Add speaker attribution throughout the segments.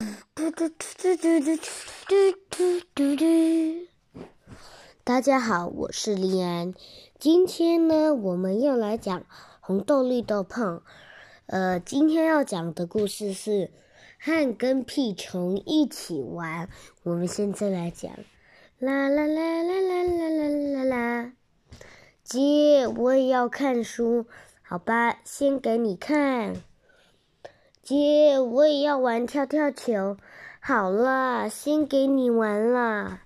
Speaker 1: 嘟嘟嘟嘟嘟嘟嘟嘟嘟嘟。大家好，我是李安。今天呢，我们要来讲红豆绿豆碰。呃，今天要讲的故事是汉跟屁虫一起玩。我们现在来讲，啦啦啦啦啦啦啦啦啦。姐，我也要看书，好吧，先给你看。姐，我也要玩跳跳球，好了，先给你玩了。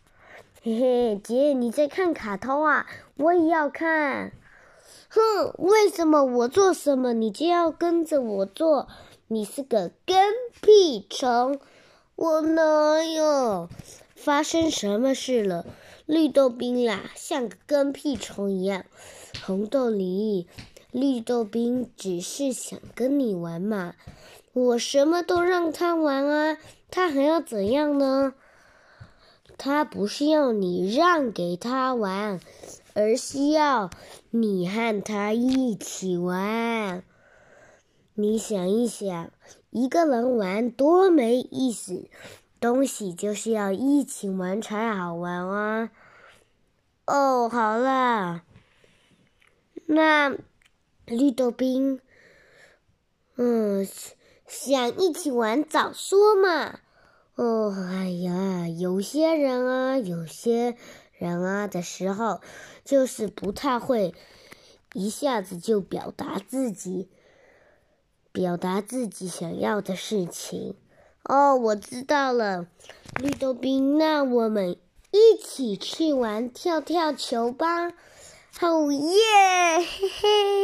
Speaker 1: 嘿嘿，姐，你在看卡通啊？我也要看。哼，为什么我做什么你就要跟着我做？你是个跟屁虫！我哪有？发生什么事了？绿豆冰啦，像个跟屁虫一样。红豆梨，绿豆冰只是想跟你玩嘛。我什么都让他玩啊，他还要怎样呢？他不是要你让给他玩。而是要你和他一起玩。你想一想，一个人玩多没意思。东西就是要一起玩才好玩啊！哦，好了，那绿豆冰，嗯，想一起玩早说嘛！哦，哎呀，有些人啊，有些。人啊的时候，就是不太会一下子就表达自己，表达自己想要的事情。哦，我知道了，绿豆冰，那我们一起去玩跳跳球吧！哦耶，嘿嘿，